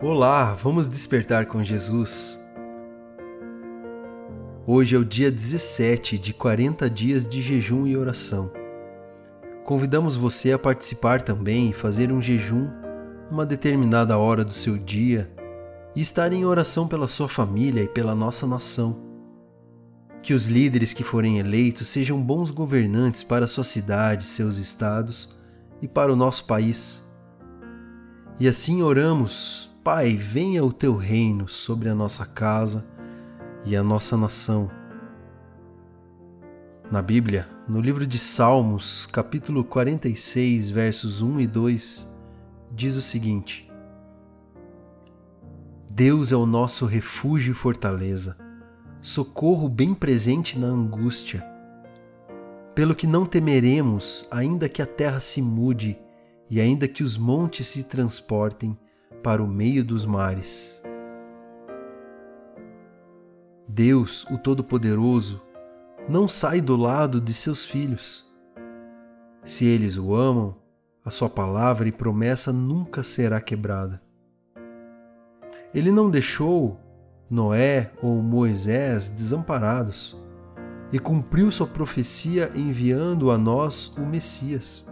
Olá, vamos despertar com Jesus. Hoje é o dia 17 de 40 dias de jejum e oração. Convidamos você a participar também e fazer um jejum uma determinada hora do seu dia e estar em oração pela sua família e pela nossa nação. Que os líderes que forem eleitos sejam bons governantes para sua cidade, seus estados e para o nosso país. E assim oramos, Pai, venha o teu reino sobre a nossa casa e a nossa nação. Na Bíblia, no livro de Salmos, capítulo 46, versos 1 e 2, diz o seguinte: Deus é o nosso refúgio e fortaleza, socorro bem presente na angústia. Pelo que não temeremos, ainda que a terra se mude e ainda que os montes se transportem para o meio dos mares. Deus, o Todo-Poderoso, não sai do lado de seus filhos. Se eles o amam, a sua palavra e promessa nunca será quebrada. Ele não deixou Noé ou Moisés desamparados e cumpriu sua profecia enviando a nós o Messias.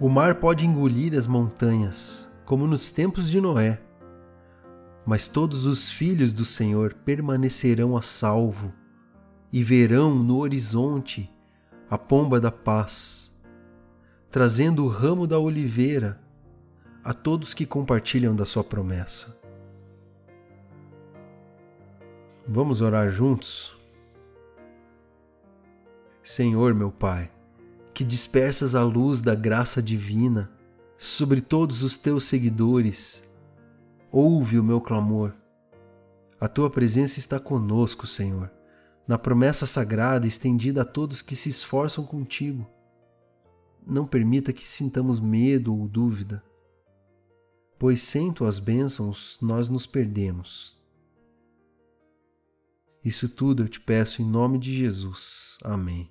O mar pode engolir as montanhas, como nos tempos de Noé, mas todos os filhos do Senhor permanecerão a salvo e verão no horizonte a pomba da paz trazendo o ramo da oliveira a todos que compartilham da sua promessa. Vamos orar juntos? Senhor, meu Pai, que dispersas a luz da graça divina sobre todos os teus seguidores, ouve o meu clamor. A tua presença está conosco, Senhor, na promessa sagrada estendida a todos que se esforçam contigo não permita que sintamos medo ou dúvida, pois sem tuas bênçãos nós nos perdemos. Isso tudo eu te peço em nome de Jesus. Amém.